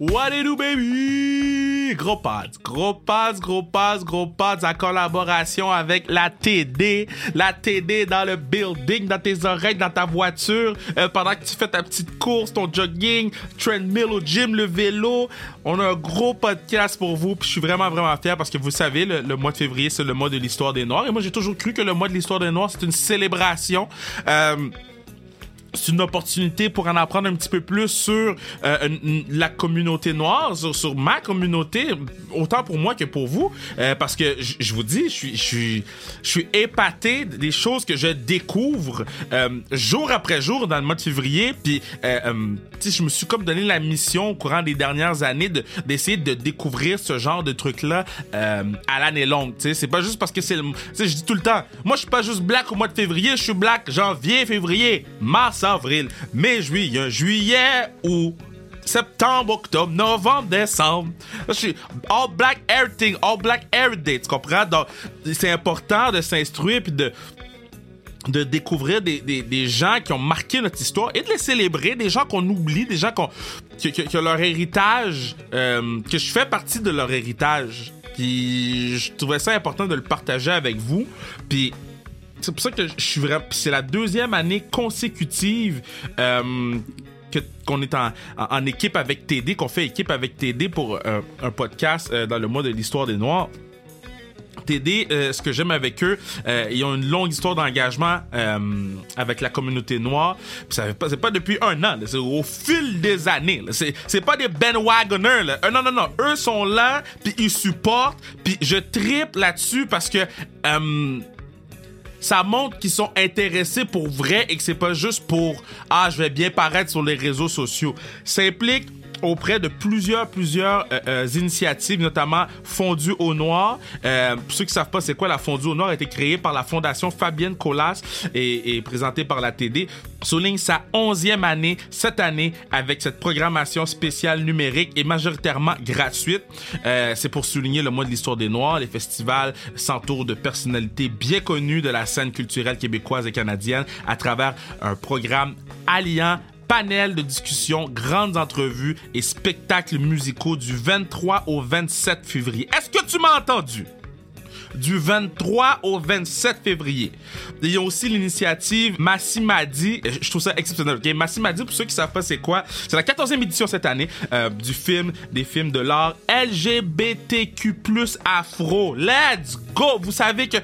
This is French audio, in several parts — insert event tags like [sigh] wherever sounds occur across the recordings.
What it do, baby? Gros pads, gros pads, gros pads, gros pads en collaboration avec la TD. La TD dans le building, dans tes oreilles, dans ta voiture, euh, pendant que tu fais ta petite course, ton jogging, treadmill au gym, le vélo. On a un gros podcast pour vous, puis je suis vraiment, vraiment fier parce que vous savez, le, le mois de février, c'est le mois de l'histoire des Noirs. Et moi, j'ai toujours cru que le mois de l'histoire des Noirs, c'est une célébration. Euh, c'est une opportunité pour en apprendre un petit peu plus sur euh, la communauté noire, sur, ma communauté, autant pour moi que pour vous, euh, parce que je vous dis, je suis, je suis, épaté des choses que je découvre euh, jour après jour dans le mois de février, puis je me suis comme donné la mission au courant des dernières années de d'essayer de découvrir ce genre de trucs là à l'année longue. C'est pas juste parce que c'est je dis tout le temps, moi je suis pas juste black au mois de février, je suis black janvier, février, mars, avril, mai, juillet, juillet, août. Septembre, octobre, novembre, décembre. Je suis all black everything, all black every day. Tu comprends? Donc, c'est important de s'instruire puis de, de découvrir des, des, des gens qui ont marqué notre histoire et de les célébrer, des gens qu'on oublie, des gens qu'on, que, que, que leur héritage, euh, que je fais partie de leur héritage. Puis je trouvais ça important de le partager avec vous. Puis c'est pour ça que je suis vraiment. C'est la deuxième année consécutive. euh, qu'on est en, en- équipe avec TD, qu'on fait équipe avec TD pour euh, un podcast euh, dans le mois de l'histoire des Noirs. TD, euh, ce que j'aime avec eux, ils ont une longue histoire d'engagement avec la communauté noire. Puis ça fait pas, c'est pas depuis un an, c'est au fil des années. C'est, c'est pas des bandwagoners. Là. Euh, non, non, non. Eux sont là, puis ils supportent. Puis je tripe là-dessus parce que ça montre qu'ils sont intéressés pour vrai et que c'est pas juste pour ah je vais bien paraître sur les réseaux sociaux. Ça implique auprès de plusieurs plusieurs euh, euh, initiatives notamment Fondue au Noir. Euh, pour ceux qui savent pas c'est quoi la Fondue au Noir? A été créée par la fondation Fabienne Colas et, présentée par la TD. Souligne sa onzième année cette année avec cette programmation spéciale numérique et majoritairement gratuite. C'est pour souligner le mois de l'histoire des Noirs. Les festivals s'entourent de personnalités bien connues de la scène culturelle québécoise et canadienne à travers un programme alliant panel de discussion, grandes entrevues et spectacles musicaux du 23 au 27 février. Est-ce que tu m'as entendu? Du 23 au 27 février. Il y a aussi l'initiative Massimadi. Je trouve ça exceptionnel. ok? Massimadi, pour ceux qui savent pas c'est quoi, c'est la 14e édition cette année euh, du film, des films de l'art LGBTQ+ afro. Let's go! Vous savez que euh,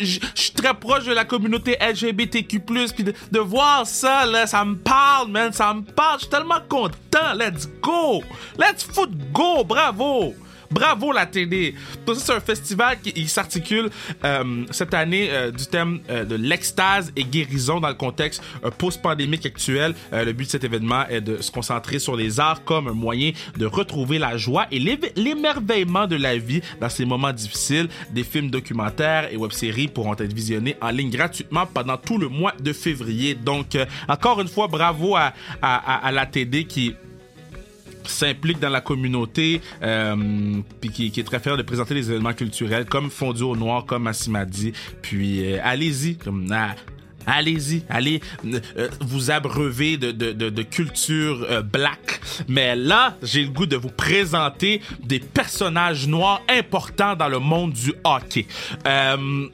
je je suis très proche de la communauté LGBTQ+, puis de, de voir ça, là, ça me parle, man, ça me parle. Je suis tellement content. Let's go! Let's foot go! Bravo! Bravo la TD! C'est un festival qui s'articule euh, cette année euh, du thème euh, de l'extase et guérison dans le contexte post-pandémique actuel. Le but de cet événement est de se concentrer sur les arts comme un moyen de retrouver la joie et l'émerveillement de la vie dans ces moments difficiles. Des films documentaires et web-séries pourront être visionnés en ligne gratuitement pendant tout le mois de février. Donc, encore une fois, bravo à- à la TD qui s'implique dans la communauté, euh, puis qui, qui est très fier de présenter des événements culturels comme Fondu au Noir, comme Massimadi. Puis euh, allez-y, comme ah, Allez-y, allez euh, vous abreuver de, de, de, de culture euh, black. Mais là, j'ai le goût de vous présenter des personnages noirs importants dans le monde du hockey. Euh,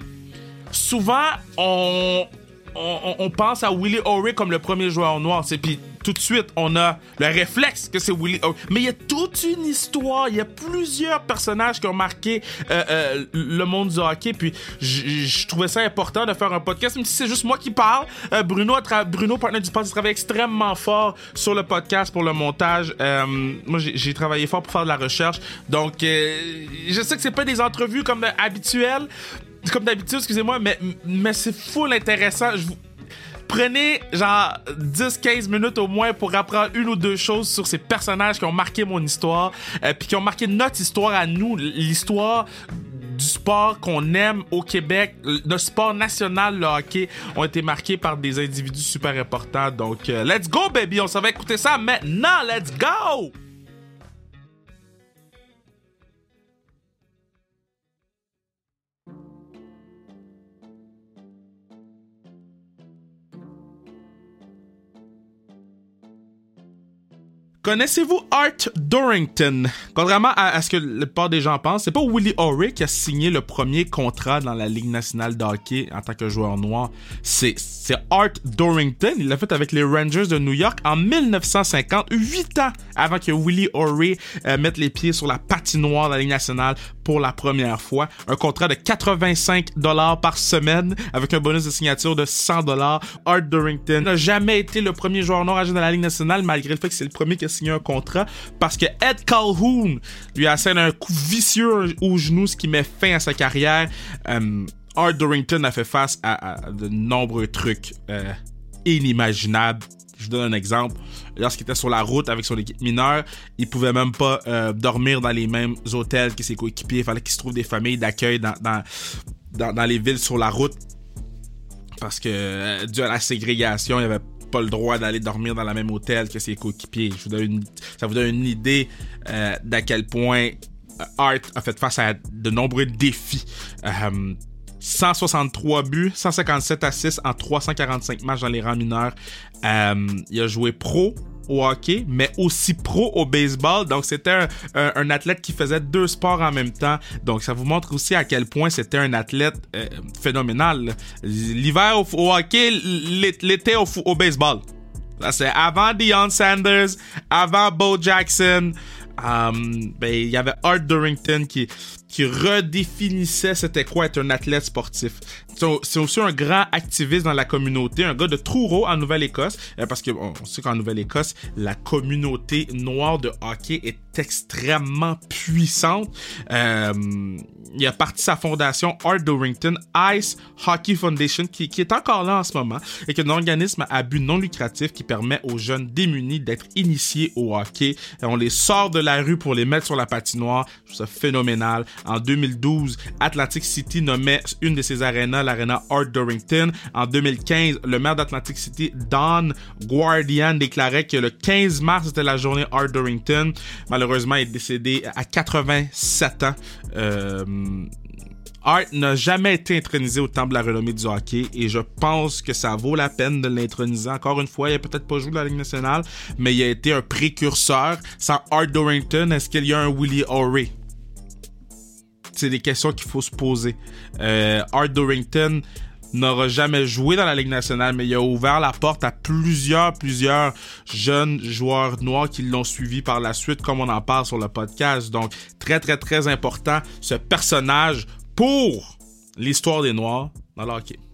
souvent, on, on, pense à Willie O'Reilly comme le premier joueur noir. C'est puis tout de suite, on a le réflexe que c'est Willie O'Reilly. Mais il y a toute une histoire. Il y a plusieurs personnages qui ont marqué euh, euh, le monde du hockey. Puis je trouvais ça important de faire un podcast, même si c'est juste moi qui parle. Euh, Bruno, Bruno, partenaire du podcast, travaille extrêmement fort sur le podcast pour le montage. Euh, moi, j'ai travaillé fort pour faire de la recherche. Donc, je sais que c'est pas des entrevues comme habituelles comme d'habitude, excusez-moi, mais, mais c'est full intéressant. Prenez genre 10-15 minutes au moins pour apprendre une ou deux choses sur ces personnages qui ont marqué mon histoire, euh, puis qui ont marqué notre histoire à nous, l'histoire du sport qu'on aime au Québec, le sport national, le hockey, ont été marqués par des individus super importants. Donc, euh, let's go, baby! On s'en va écouter ça maintenant! Let's go! Connaissez-vous Art Dorrington? Contrairement à, ce que la plupart des gens pensent, c'est pas Willie O'Reilly qui a signé le premier contrat dans la Ligue nationale de hockey en tant que joueur noir. C'est, Art Dorrington. Il l'a fait avec les Rangers de New York en 1950, huit ans avant que Willie O'Reilly euh, mette les pieds sur la patinoire de la Ligue nationale pour la première fois. Un contrat de 85 dollars par semaine avec un bonus de signature de 100 dollars. Art Dorrington n'a jamais été le premier joueur noir à jouer dans la Ligue nationale malgré le fait que c'est le premier qui a signé un contrat parce que Ed Calhoun lui a asséné un coup vicieux au genou, ce qui met fin à sa carrière. Euh, Art Dorrington a fait face à, de nombreux trucs euh, inimaginables. Je vous donne un exemple. Lorsqu'il était sur la route avec son équipe mineure, il pouvait même pas euh, dormir dans les mêmes hôtels que ses coéquipiers. Il fallait qu'il se trouve des familles d'accueil dans, les villes sur la route. Parce que, dû à la ségrégation, il y avait pas le droit d'aller dormir dans le même hôtel que ses coéquipiers. Ça vous donne une idée euh, d'à quel point euh, Art a fait face à de nombreux défis. 163 euh, buts, 157 assists en 345 matchs dans les rangs mineurs. il a joué pro au hockey, mais aussi pro au baseball. Donc, c'était un, athlète qui faisait deux sports en même temps. Donc, ça vous montre aussi à quel point c'était un athlète euh, phénoménal. L'hiver au, hockey, l'été au, baseball. C'est avant Deion Sanders, avant Bo Jackson. Um, ben, il y avait Art Durrington qui, qui redéfinissait c'était quoi être un athlète sportif. C'est aussi un grand activiste dans la communauté, un gars de Truro en Nouvelle-Écosse, euh, parce que on sait qu'en Nouvelle-Écosse, la communauté noire de hockey est extrêmement puissante. Euh, il a parti sa fondation Art Dorrington Ice Hockey Foundation qui, est encore là en ce moment et qui est un organisme à but non lucratif qui permet aux jeunes démunis d'être initiés au hockey. On les sort de la rue pour les mettre sur la patinoire. Je trouve ça phénoménal. En 2012, Atlantic City nommait une de ses arénas l'arena Art Dorrington. En 2015, le maire d'Atlantic City, Don Guardian, déclarait que le 15 mars était la journée Art Dorrington. Malheureusement, est décédé à 87 ans. Euh, Art n'a jamais été intronisé au temple de la renommée du hockey et je pense que ça vaut la peine de l'introniser. Encore une fois, il a peut-être pas joué dans la Ligue nationale, mais il a été un précurseur. Sans Art Dorrington, est-ce qu'il y a un Willie O'Reilly? C'est des questions qu'il faut se poser. Euh, Art Dorrington n'aura jamais joué dans la Ligue nationale, mais il a ouvert la porte à plusieurs, plusieurs jeunes joueurs noirs qui l'ont suivi par la suite, comme on en parle sur le podcast. Donc, très, très, très important, ce personnage pour l'histoire des Noirs dans le.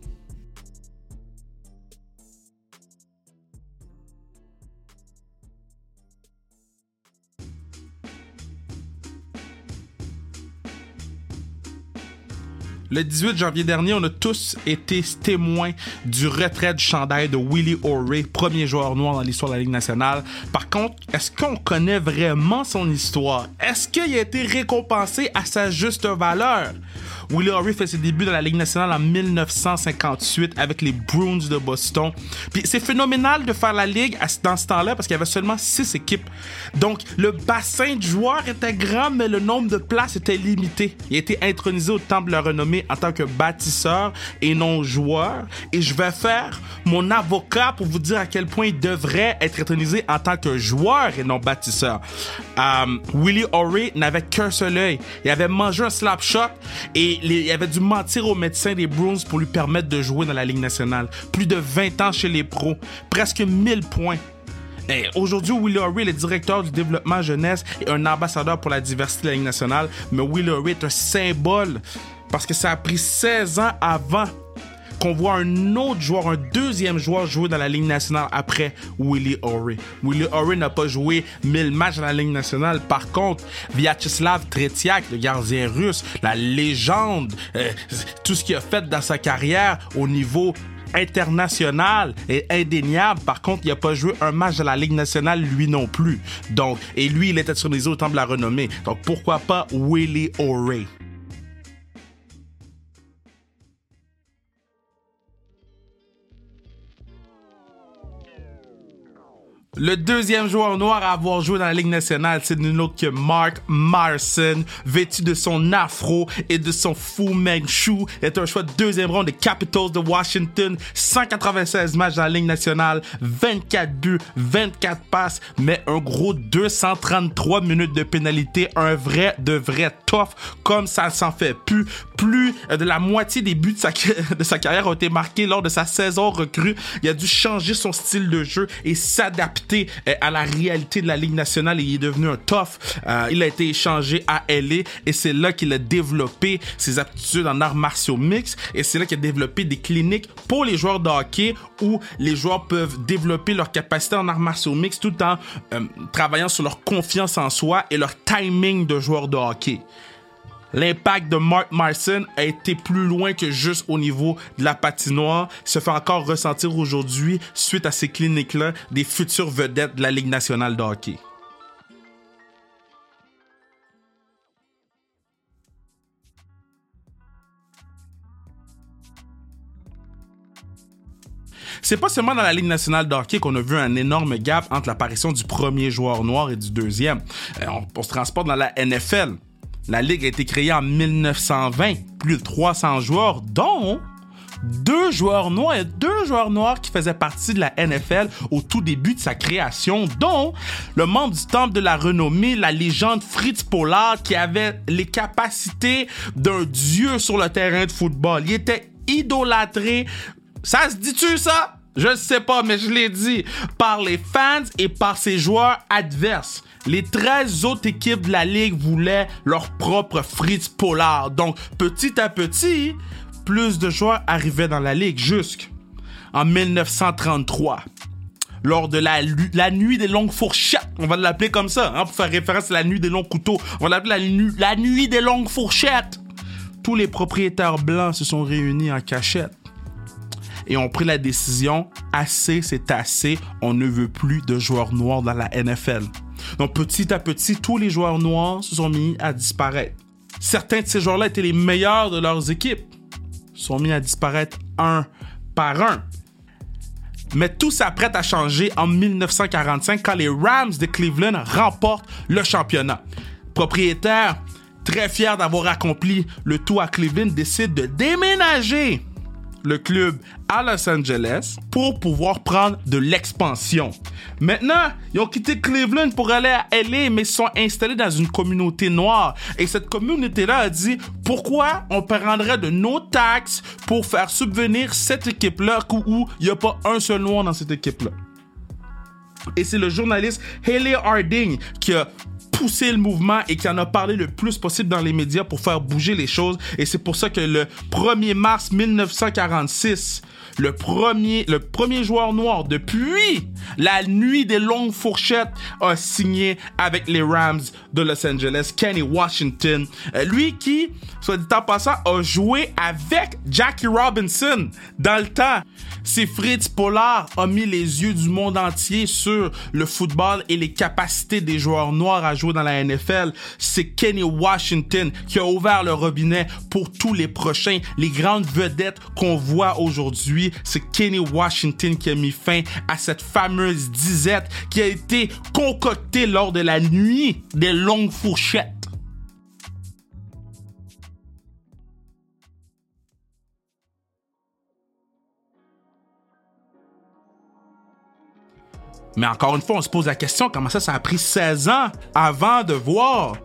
Le 18 janvier dernier, on a tous été témoins du retrait du chandail de Willie O'Reilly, premier joueur noir dans l'histoire de la Ligue nationale. Par contre, est-ce qu'on connaît vraiment son histoire? Est-ce qu'il a été récompensé à sa juste valeur? Willie O'Reilly fait ses débuts dans la Ligue nationale en 1958 avec les Bruins de Boston. Puis c'est phénoménal de faire la Ligue dans ce temps-là parce qu'il y avait seulement six équipes. Donc le bassin de joueurs était grand, mais le nombre de places était limité. Il a été intronisé au temple de la renommée en tant que bâtisseur et non joueur. Et je vais faire mon avocat pour vous dire à quel point il devrait être intronisé en tant que joueur et non bâtisseur. Um, Willie O'Reilly n'avait qu'un seul œil. Il avait mangé un slap shot et il avait dû mentir au médecin des Bruins pour lui permettre de jouer dans la Ligue nationale. Plus de 20 ans chez les pros, presque 1000 points. Aujourd'hui, Will O'Reilly est directeur du développement jeunesse et un ambassadeur pour la diversité de la Ligue nationale. Mais Will O'Reilly est un symbole parce que ça a pris 16 ans avant qu'on voit un autre joueur, un deuxième joueur jouer dans la Ligue nationale après Willie O'Reilly. Willie O'Reilly n'a pas joué 1000 matchs dans la Ligue nationale. Par contre, Vyacheslav Tretiak, le gardien russe, la légende, euh, tout ce qu'il a fait dans sa carrière au niveau international est indéniable. Par contre, il n'a pas joué un match de la Ligue nationale, lui non plus. Donc, et lui, il était sur les autres temps de la renommée. Donc, pourquoi pas Willie O'Reilly? Le deuxième joueur noir à avoir joué dans la Ligue nationale, c'est nul autre que Mark Marson, vêtu de son afro et de son Fu Manchu, est un choix de deuxième ronde des Capitals de Washington, 196 matchs dans la Ligue nationale, 24 buts, 24 passes, mais un gros 233 minutes de pénalité, un vrai de vrai tough, comme ça s'en fait plus. Plus de la moitié des buts de sa, [laughs] de sa carrière ont été marqués lors de sa saison recrue. Il a dû changer son style de jeu et s'adapter euh, à la réalité de la Ligue nationale et il est devenu un tough. Euh, il a été échangé à LA et c'est là qu'il a développé ses aptitudes en arts martiaux mix et c'est là qu'il a développé des cliniques pour les joueurs de hockey où les joueurs peuvent développer leur capacité en arts martiaux mix tout en euh, travaillant sur leur confiance en soi et leur timing de joueur de hockey. L'impact de Mark Marson a été plus loin que juste au niveau de la patinoire. Se fait encore ressentir aujourd'hui suite à ces cliniques-là des futures vedettes de la Ligue nationale de hockey. C'est pas seulement dans la Ligue nationale de hockey qu'on a vu un énorme gap entre l'apparition du premier joueur noir et du deuxième. Euh, on se transporte dans la NFL. La Ligue a été créée en 1920. Plus de 300 joueurs, dont deux joueurs noirs. A deux joueurs noirs qui faisaient partie de la NFL au tout début de sa création, dont le membre du Temple de la Renommée, la légende Fritz Pollard, qui avait les capacités d'un dieu sur le terrain de football. Il était idolâtré. Ça se dit-tu, ça? Je ne sais pas, mais je l'ai dit. Par les fans et par ses joueurs adverses. Les 13 autres équipes de la ligue voulaient leur propre Fritz Pollard. Donc, petit à petit, plus de joueurs arrivaient dans la ligue jusqu'en 1933 lors de la, la, nuit des longues fourchettes. On va l'appeler comme ça, hein, pour faire référence à la nuit des longs couteaux. On va l'appeler la, la nuit des longues fourchettes. Tous les propriétaires blancs se sont réunis en cachette et ont pris la décision assez, c'est assez, on ne veut plus de joueurs noirs dans la NFL. Donc petit à petit, tous les joueurs noirs se sont mis à disparaître. Certains de ces joueurs-là étaient les meilleurs de leurs équipes, sont mis à disparaître un par un. Mais tout s'apprête à changer en 1945 quand les Rams de Cleveland remportent le championnat. Propriétaire, très fier d'avoir accompli le tout à Cleveland, décide de déménager le club à Los Angeles pour pouvoir prendre de l'expansion. Maintenant, ils ont quitté Cleveland pour aller à LA, mais ils sont installés dans une communauté noire. Et cette communauté-là a dit pourquoi on prendrait de nos taxes pour faire subvenir cette équipe-là où il n'y a pas un seul noir dans cette équipe-là? Et c'est le journaliste Haley Harding qui a poussé le mouvement et qui en a parlé le plus possible dans les médias pour faire bouger les choses. Et c'est pour ça que le 1er mars 1946, le premier, le premier joueur noir depuis la nuit des longues fourchettes a signé avec les Rams de Los Angeles, Kenny Washington. Euh, lui qui, soit dit en passant, a joué avec Jackie Robinson dans le temps. C'est Fritz Pollard a mis les yeux du monde entier sur le football et les capacités des joueurs noirs à jouer dans la NFL. C'est Kenny Washington qui a ouvert le robinet pour tous les prochains, les grandes vedettes qu'on voit aujourd'hui c'est Kenny Washington qui a mis fin à cette fameuse disette qui a été concoctée lors de la nuit des longues fourchettes. Mais encore une fois, on se pose la question comment ça, ça a pris 16 ans avant de voir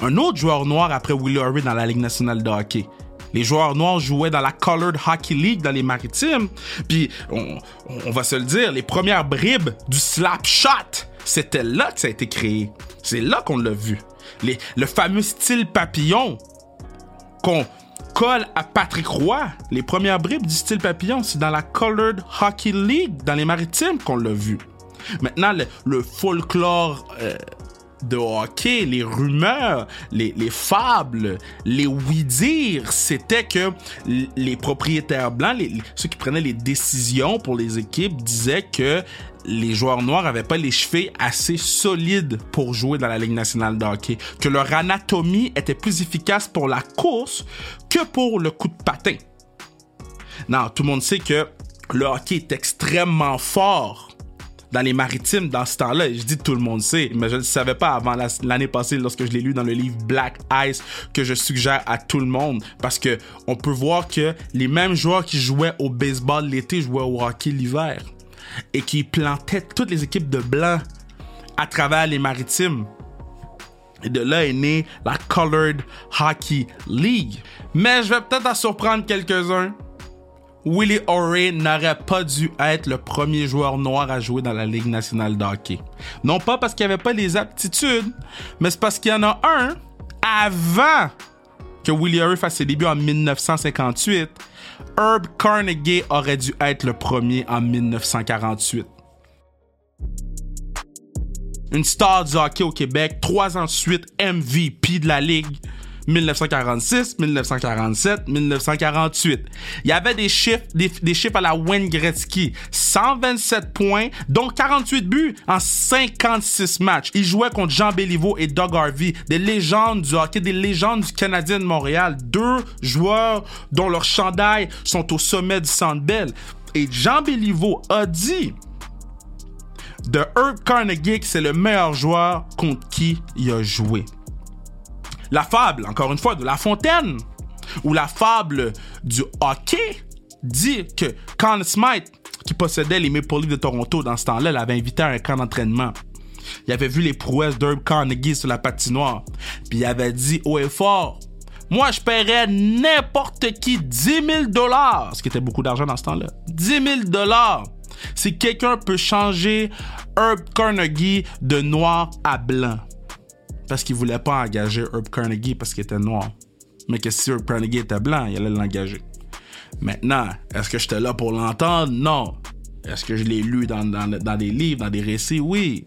un autre joueur noir après Willie O'Reilly dans la Ligue nationale de hockey? Les joueurs noirs jouaient dans la Colored Hockey League dans les maritimes. Puis, on, va se le dire, les premières bribes du slap shot, c'était là que ça a été créé. C'est là qu'on l'a vu. le fameux style papillon qu'on colle à Patrick Roy. Les premières bribes du style papillon, c'est dans la Colored Hockey League, dans les maritimes, qu'on l'a vu. Maintenant, le, folklore euh, de hockey, les rumeurs, les, fables, les oui-dire, c'était que les propriétaires blancs, ceux qui prenaient les décisions pour les équipes, disaient que les joueurs noirs n'avaient pas les cheveux assez solides pour jouer dans la Ligue nationale de hockey, que leur anatomie était plus efficace pour la course que pour le coup de patin. Non, tout le monde sait que le hockey est extrêmement fort dans les maritimes dans ce temps-là. Je dis tout le monde sait, mais je ne savais pas avant l'année passée lorsque je l'ai lu dans le livre Black Ice que je suggère à tout le monde parce que on peut voir que les mêmes joueurs qui jouaient au baseball l'été jouaient au hockey l'hiver et qui plantaient toutes les équipes de blancs à travers les maritimes. Et de là est née la Colored Hockey League. Mais je vais peut-être en surprendre quelques-uns. Willie O'Reilly n'aurait pas dû être le premier joueur noir à jouer dans la Ligue nationale de hockey. Non pas parce qu'il n'y avait pas les aptitudes, mais c'est parce qu'il y en a un avant que Willie O'Reilly fasse ses débuts en 1958. Herb Carnegie aurait dû être le premier en 1948 une star du hockey au Québec, trois ans de suite MVP de la Ligue. 1946, 1947, 1948. Il y avait des chiffres, des, chiffres à la Wayne Gretzky. 127 points, dont 48 buts en 56 matchs. Il jouait contre Jean Béliveau et Doug Harvey, des légendes du hockey, des légendes du Canadien de Montréal. Deux joueurs dont leurs chandails sont au sommet du Centre Bell. Et Jean Béliveau a dit de Herb Carnegie, c'est le meilleur joueur contre qui il a joué. La fable, encore une fois, de La Fontaine, ou la fable du hockey, dit que Conn Smythe, qui possédait les Maple Leafs de Toronto dans ce temps-là, l'avait invité à un camp d'entraînement. Il avait vu les prouesses d'Herb Carnegie sur la patinoire, puis il avait dit haut et fort moi, je paierais n'importe qui 10 000 dollars, ce qui était beaucoup d'argent dans ce temps-là. 10 000 dollars si quelqu'un peut changer Herb Carnegie de noir à blanc. Parce qu'il voulait pas engager Herb Carnegie parce qu'il était noir. Mais que si Herb Carnegie était blanc, il allait l'engager. Maintenant, est-ce que j'étais là pour l'entendre? Non. Est-ce que je l'ai lu dans, dans, des livres, dans des récits? Oui.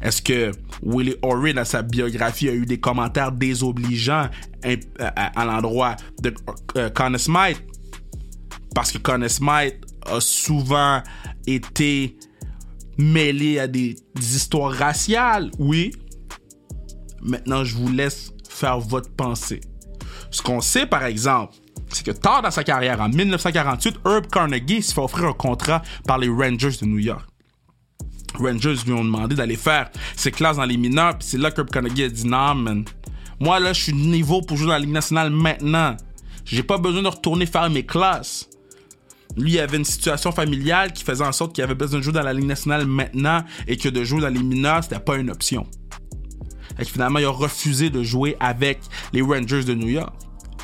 Est-ce que Willie O'Reilly, dans sa biographie, a eu des commentaires désobligeants à, l'endroit de euh, Conn Smythe? Parce que Conn Smythe a souvent été mêlé à des, histoires raciales, oui. Maintenant, je vous laisse faire votre pensée. Ce qu'on sait, par exemple, c'est que tard dans sa carrière, en 1948, Herb Carnegie se fait offrir un contrat par les Rangers de New York. Rangers lui ont demandé d'aller faire ses classes dans les mineurs, puis c'est là que Herb Carnegie a dit non, man. Moi, là, je suis niveau pour jouer dans la Ligue nationale maintenant. J'ai pas besoin de retourner faire mes classes. Lui, il avait une situation familiale qui faisait en sorte qu'il avait besoin de jouer dans la Ligue nationale maintenant et que de jouer dans les mineurs, c'était pas une option. Et finalement, il a refusé de jouer avec les Rangers de New York.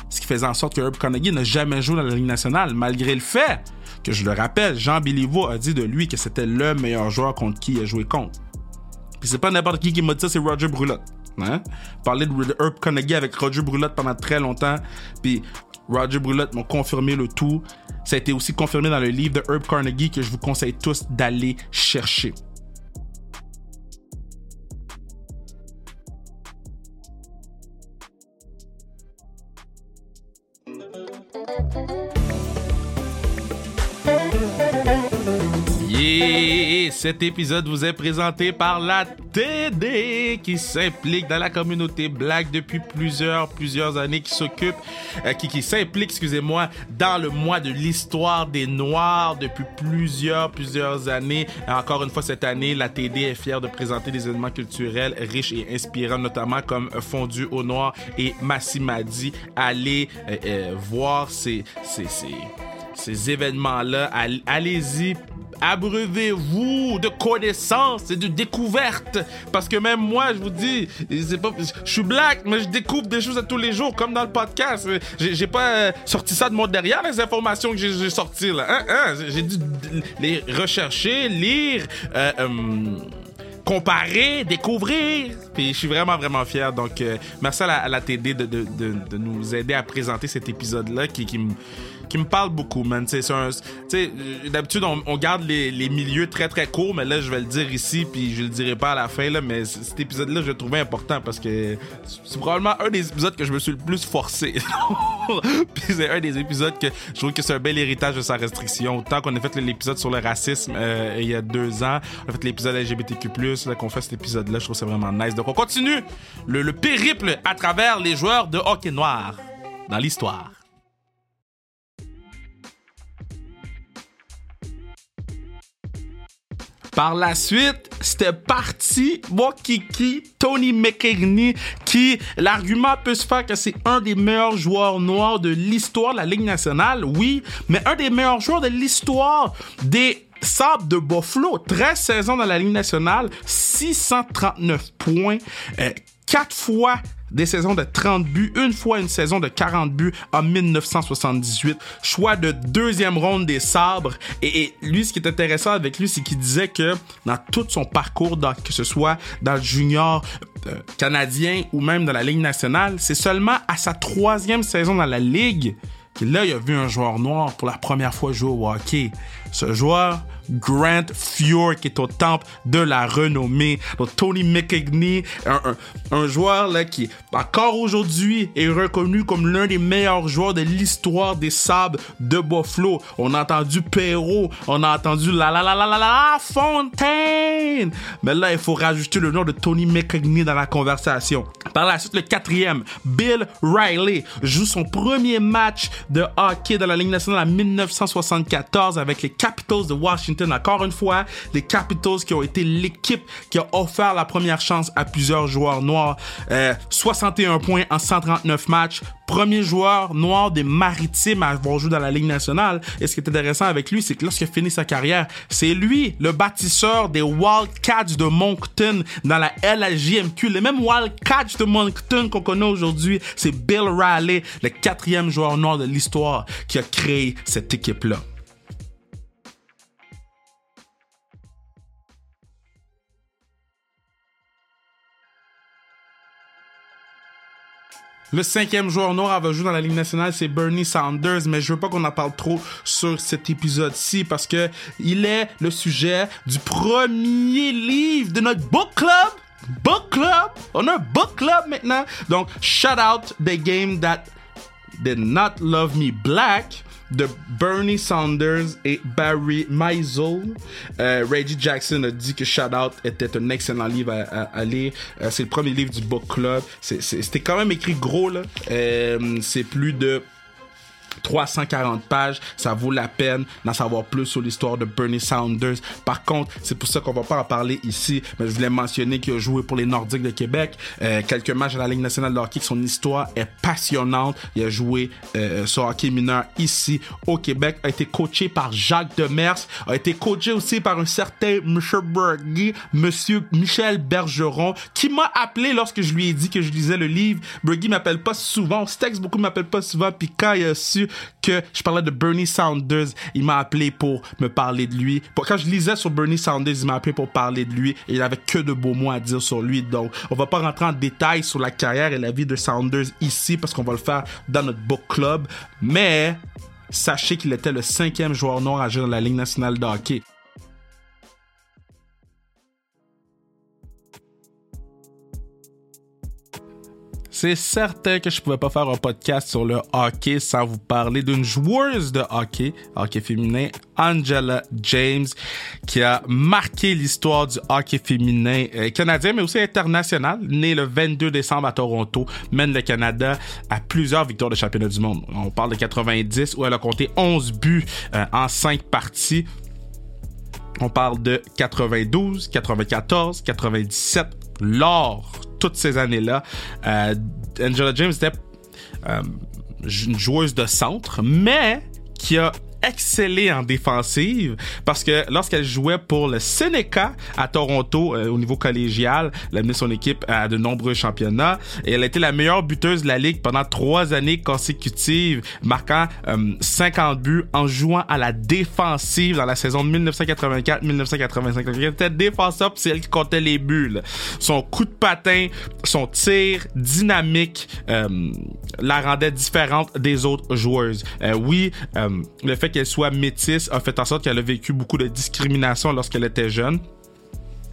Ce qui faisait en sorte que Herb Carnegie n'a jamais joué dans la Ligue nationale, malgré le fait que, je le rappelle, Jean Béliveau a dit de lui que c'était le meilleur joueur contre qui il a joué contre. Puis c'est pas n'importe qui qui m'a dit ça, c'est Roger Brulotte. Hein? Parler de Herb Carnegie avec Roger Brulotte pendant très longtemps. Puis Roger Brulotte m'a confirmé le tout. Ça a été aussi confirmé dans le livre de Herb Carnegie que je vous conseille tous d'aller chercher. Et cet épisode vous est présenté par la TD qui s'implique dans la communauté black depuis plusieurs, plusieurs années, qui s'occupe, euh, qui, s'implique, excusez-moi, dans le mois de l'histoire des Noirs depuis plusieurs, plusieurs années. encore une fois, cette année, la TD est fière de présenter des événements culturels riches et inspirants, notamment comme Fondu au Noir et Massimadi. Allez euh, euh, voir ces, ces, ces ces événements-là. Allez-y, abreuvez-vous de connaissances et de découvertes. Parce que même moi, je vous dis, c'est pas, je suis black, mais je découvre des choses à tous les jours, comme dans le podcast. J'ai pas euh, sorti ça de mon derrière, les informations que j'ai sorties là. Hein, hein? J'ai dû les rechercher, lire, euh, euh, comparer, découvrir. Puis je suis vraiment, vraiment fier. Donc, merci à la, TD de, de, de, nous aider à présenter cet épisode-là qui, qui me qui me parle beaucoup, man. C'est un, d'habitude on, garde les, les, milieux très très courts, mais là je vais le dire ici, puis je le dirai pas à la fin là. Mais cet épisode-là, je le trouvais important parce que c'est probablement un des épisodes que je me suis le plus forcé. [laughs] puis c'est un des épisodes que je trouve que c'est un bel héritage de sa restriction. Autant qu'on a fait l'épisode sur le racisme euh, il y a deux ans, on a fait l'épisode LGBTQ+, là qu'on fait cet épisode-là, je trouve c'est vraiment nice. Donc on continue le, le périple à travers les joueurs de hockey noir dans l'histoire. Par la suite, c'était parti, moi Kiki, Tony McKinney, qui, l'argument peut se faire que c'est un des meilleurs joueurs noirs de l'histoire de la Ligue nationale, oui, mais un des meilleurs joueurs de l'histoire des Sabre de Buffalo, 13 saisons dans la Ligue nationale, 639 points, euh, 4 fois des saisons de 30 buts, une fois une saison de 40 buts en 1978. Choix de deuxième ronde des sabres. Et, lui, ce qui est intéressant avec lui, c'est qu'il disait que dans tout son parcours, que ce soit dans le junior euh, canadien ou même dans la Ligue nationale, c'est seulement à sa troisième saison dans la Ligue que là, il a vu un joueur noir pour la première fois jouer au hockey. Ce joueur, Grant Fuhr, qui est au temple de la renommée. Donc, Tony McKigney, un, joueur là, qui, encore aujourd'hui, est reconnu comme l'un des meilleurs joueurs de l'histoire des sables de Buffalo. On a entendu Perrault, on a entendu la la la la la la Fontaine. Mais là, il faut rajouter le nom de Tony McKigney dans la conversation. Par la suite, le quatrième, Bill Riley, joue son premier match de hockey dans la Ligue nationale en 1974 avec les Capitals de Washington encore une fois, les Capitals qui ont été l'équipe qui a offert la première chance à plusieurs joueurs noirs. 61 euh, points en 139 matchs. Premier joueur noir des maritimes à avoir joué dans la Ligue nationale. Et ce qui est intéressant avec lui, c'est que lorsqu'il a fini sa carrière, c'est lui, le bâtisseur des Wildcats de Moncton dans la LHJMQ. Les mêmes Wildcats de Moncton qu'on connaît aujourd'hui, c'est Bill Riley, le quatrième joueur noir de l'histoire qui a créé cette équipe-là. Le cinquième joueur noir à joué dans la Ligue nationale, c'est Bernie Sanders, mais je veux pas qu'on en parle trop sur cet épisode-ci parce que il est le sujet du premier livre de notre book club. Book club! On a un book club maintenant! Donc, shout out the game that did not love me black de Bernie Sanders et Barry Meisel. Euh, Reggie Jackson a dit que Shout Out était un excellent livre à, lire. Euh, c'est le premier livre du book club. C'était quand même écrit gros là. Euh, c'est plus de 340 pages, ça vaut la peine d'en savoir plus sur l'histoire de Bernie Sanders. Par contre, c'est pour ça qu'on va pas en parler ici, mais je voulais mentionner qu'il a joué pour les Nordiques de Québec, euh, quelques matchs à la Ligue nationale de hockey, son histoire est passionnante. Il a joué euh, sur hockey mineur ici au Québec, a été coaché par Jacques Demers, a été coaché aussi par un certain Monsieur Bergy, Monsieur Michel Bergeron, qui m'a appelé lorsque je lui ai dit que je lisais le livre. Bergy m'appelle pas souvent, Stex beaucoup m'appelle pas souvent, puis quand il a su que je parlais de Bernie Sanders. Il m'a appelé pour me parler de lui. Quand je lisais sur Bernie Sanders, il m'a appelé pour parler de lui et il avait que de beaux mots à dire sur lui. Donc, on va pas rentrer en détail sur la carrière et la vie de Sanders ici parce qu'on va le faire dans notre book club. Mais sachez qu'il était le cinquième joueur noir à jouer dans la Ligue nationale de hockey. C'est certain que je pouvais pas faire un podcast sur le hockey sans vous parler d'une joueuse de hockey, hockey féminin, Angela James, qui a marqué l'histoire du hockey féminin euh, canadien, mais aussi international. Née le 22 décembre à Toronto, mène le Canada à plusieurs victoires de championnat du monde. On parle de 90 où elle a compté 11 buts euh, en 5 parties. On parle de 92, 94, 97, lors toutes ces années-là. Euh, Angela James était euh, une joueuse de centre, mais qui a excellé en défensive parce que lorsqu'elle jouait pour le Seneca à Toronto euh, au niveau collégial, elle a mené son équipe à de nombreux championnats et elle a été la meilleure buteuse de la ligue pendant trois années consécutives, marquant 50 euh, buts en jouant à la défensive dans la saison 1984-1985. Elle était défenseur, c'est elle qui comptait les buts. Son coup de patin, son tir dynamique euh, la rendait différente des autres joueuses. oui, le fait qu'elle soit métisse a fait en sorte qu'elle a vécu beaucoup de discrimination lorsqu'elle était jeune.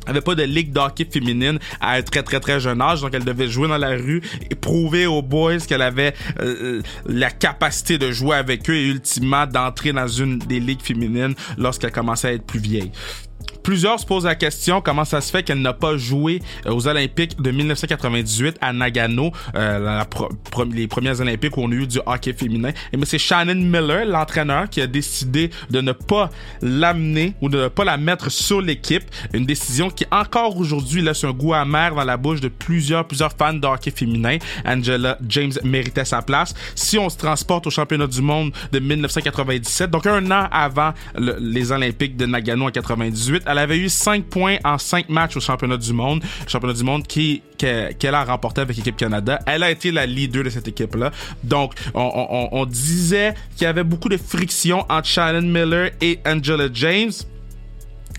Elle avait pas de ligue d'hockey féminine à un très très très jeune âge, donc elle devait jouer dans la rue et prouver aux boys qu'elle avait euh, la capacité de jouer avec eux et ultimement d'entrer dans une des ligues féminines lorsqu'elle commençait à être plus vieille plusieurs se posent la question comment ça se fait qu'elle n'a pas joué aux Olympiques de 1998 à Nagano, les premières Olympiques où on a eu du hockey féminin. Et mais c'est Shannon Miller, l'entraîneur, qui a décidé de ne pas l'amener ou de ne pas la mettre sur l'équipe. Une décision qui encore aujourd'hui laisse un goût amer dans la bouche de plusieurs, plusieurs fans de hockey féminin. Angela James méritait sa place. Si on se transporte au championnat du monde de 1997, donc un an avant les Olympiques de Nagano en 98, elle avait eu 5 points en 5 matchs au championnat du monde. Championnat du monde qui qu'elle a remporté avec l'équipe Canada. Elle a été la leader de cette équipe-là. Donc, on, on disait qu'il y avait beaucoup de friction entre Shannon Miller et Angela James.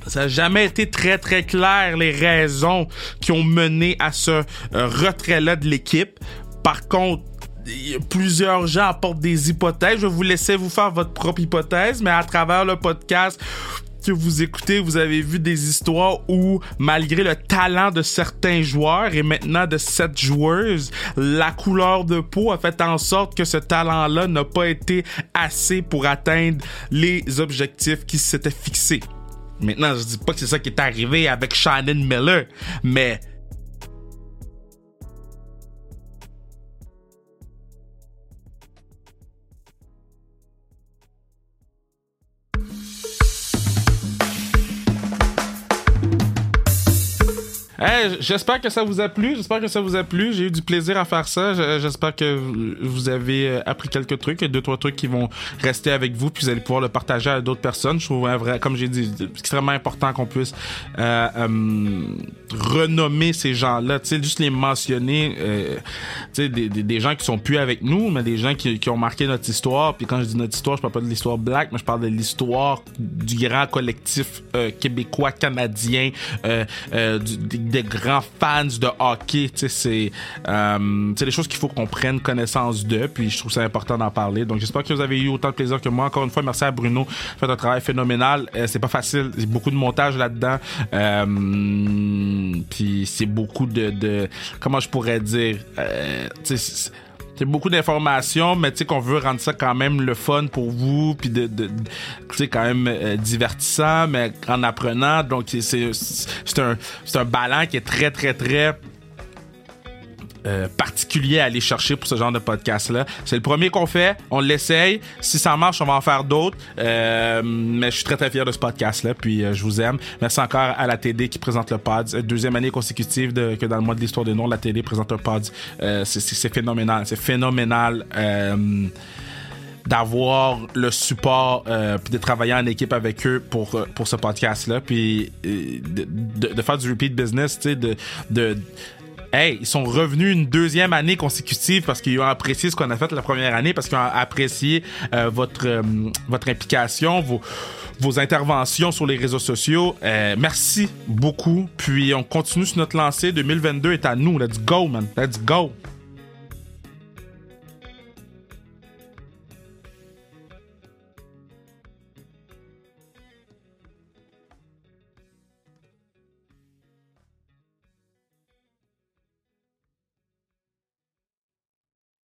Ça n'a jamais été très très clair les raisons qui ont mené à ce euh, retrait-là de l'équipe. Par contre, plusieurs gens apportent des hypothèses. Je vais vous laisser vous faire votre propre hypothèse, mais à travers le podcast que vous écoutez, vous avez vu des histoires où, malgré le talent de certains joueurs et maintenant de cette joueuse, la couleur de peau a fait en sorte que ce talent-là n'a pas été assez pour atteindre les objectifs qui s'étaient fixés. Maintenant, je dis pas que c'est ça qui est arrivé avec Shannon Miller, mais j'espère que ça vous a plu. J'espère que ça vous a plu. J'ai eu du plaisir à faire ça. J'espère que vous avez euh, appris quelques trucs, deux trois trucs qui vont rester avec vous, puis vous allez pouvoir le partager à d'autres personnes. Je trouve comme j'ai dit, extrêmement important qu'on puisse euh, euh, renommer ces gens-là. Tu sais, juste les mentionner. Euh, tu sais, des, des, gens qui sont plus avec nous, mais des gens qui, qui ont marqué notre histoire. Puis quand je dis notre histoire, je parle pas de l'histoire black, mais je parle de l'histoire du grand collectif québécois canadien, du, des grands fans de hockey. C'est euh, des choses qu'il faut qu'on prenne connaissance de. Puis je trouve ça important d'en parler. Donc j'espère que vous avez eu autant de plaisir que moi. Encore une fois, merci à Bruno. Fait un travail phénoménal. Euh, c'est pas facile. Il y a beaucoup de montage là-dedans. Euh, puis c'est beaucoup de, de, comment je pourrais dire. C'est beaucoup d'informations, mais tu sais qu'on veut rendre ça quand même le fun pour vous, puis de, de, sais quand même euh, divertissant, mais en apprenant. Donc c'est c'est un c'est un ballon qui est très très très euh, particulier à aller chercher pour ce genre de podcast-là. C'est le premier qu'on fait, on l'essaye. Si ça marche, on va en faire d'autres. Euh, mais je suis très très fier de ce podcast-là, puis euh, je vous aime. Merci encore à la TD qui présente le pod. Deuxième année consécutive de, que dans le mois de l'histoire des noms, la TD présente un pod. c'est phénoménal, c'est phénoménal d'avoir le support euh, de travailler en équipe avec eux pour pour ce podcast là puis de, de, de, faire du repeat business tu sais de, de hey, ils sont revenus une deuxième année consécutive parce qu'ils ont apprécié ce qu'on a fait la première année, parce qu'ils ont apprécié euh, votre, euh, votre implication, vos, vos interventions sur les réseaux sociaux. Euh, merci beaucoup. Puis on continue sur notre lancée. 2022 est à nous. Let's go, man. Let's go.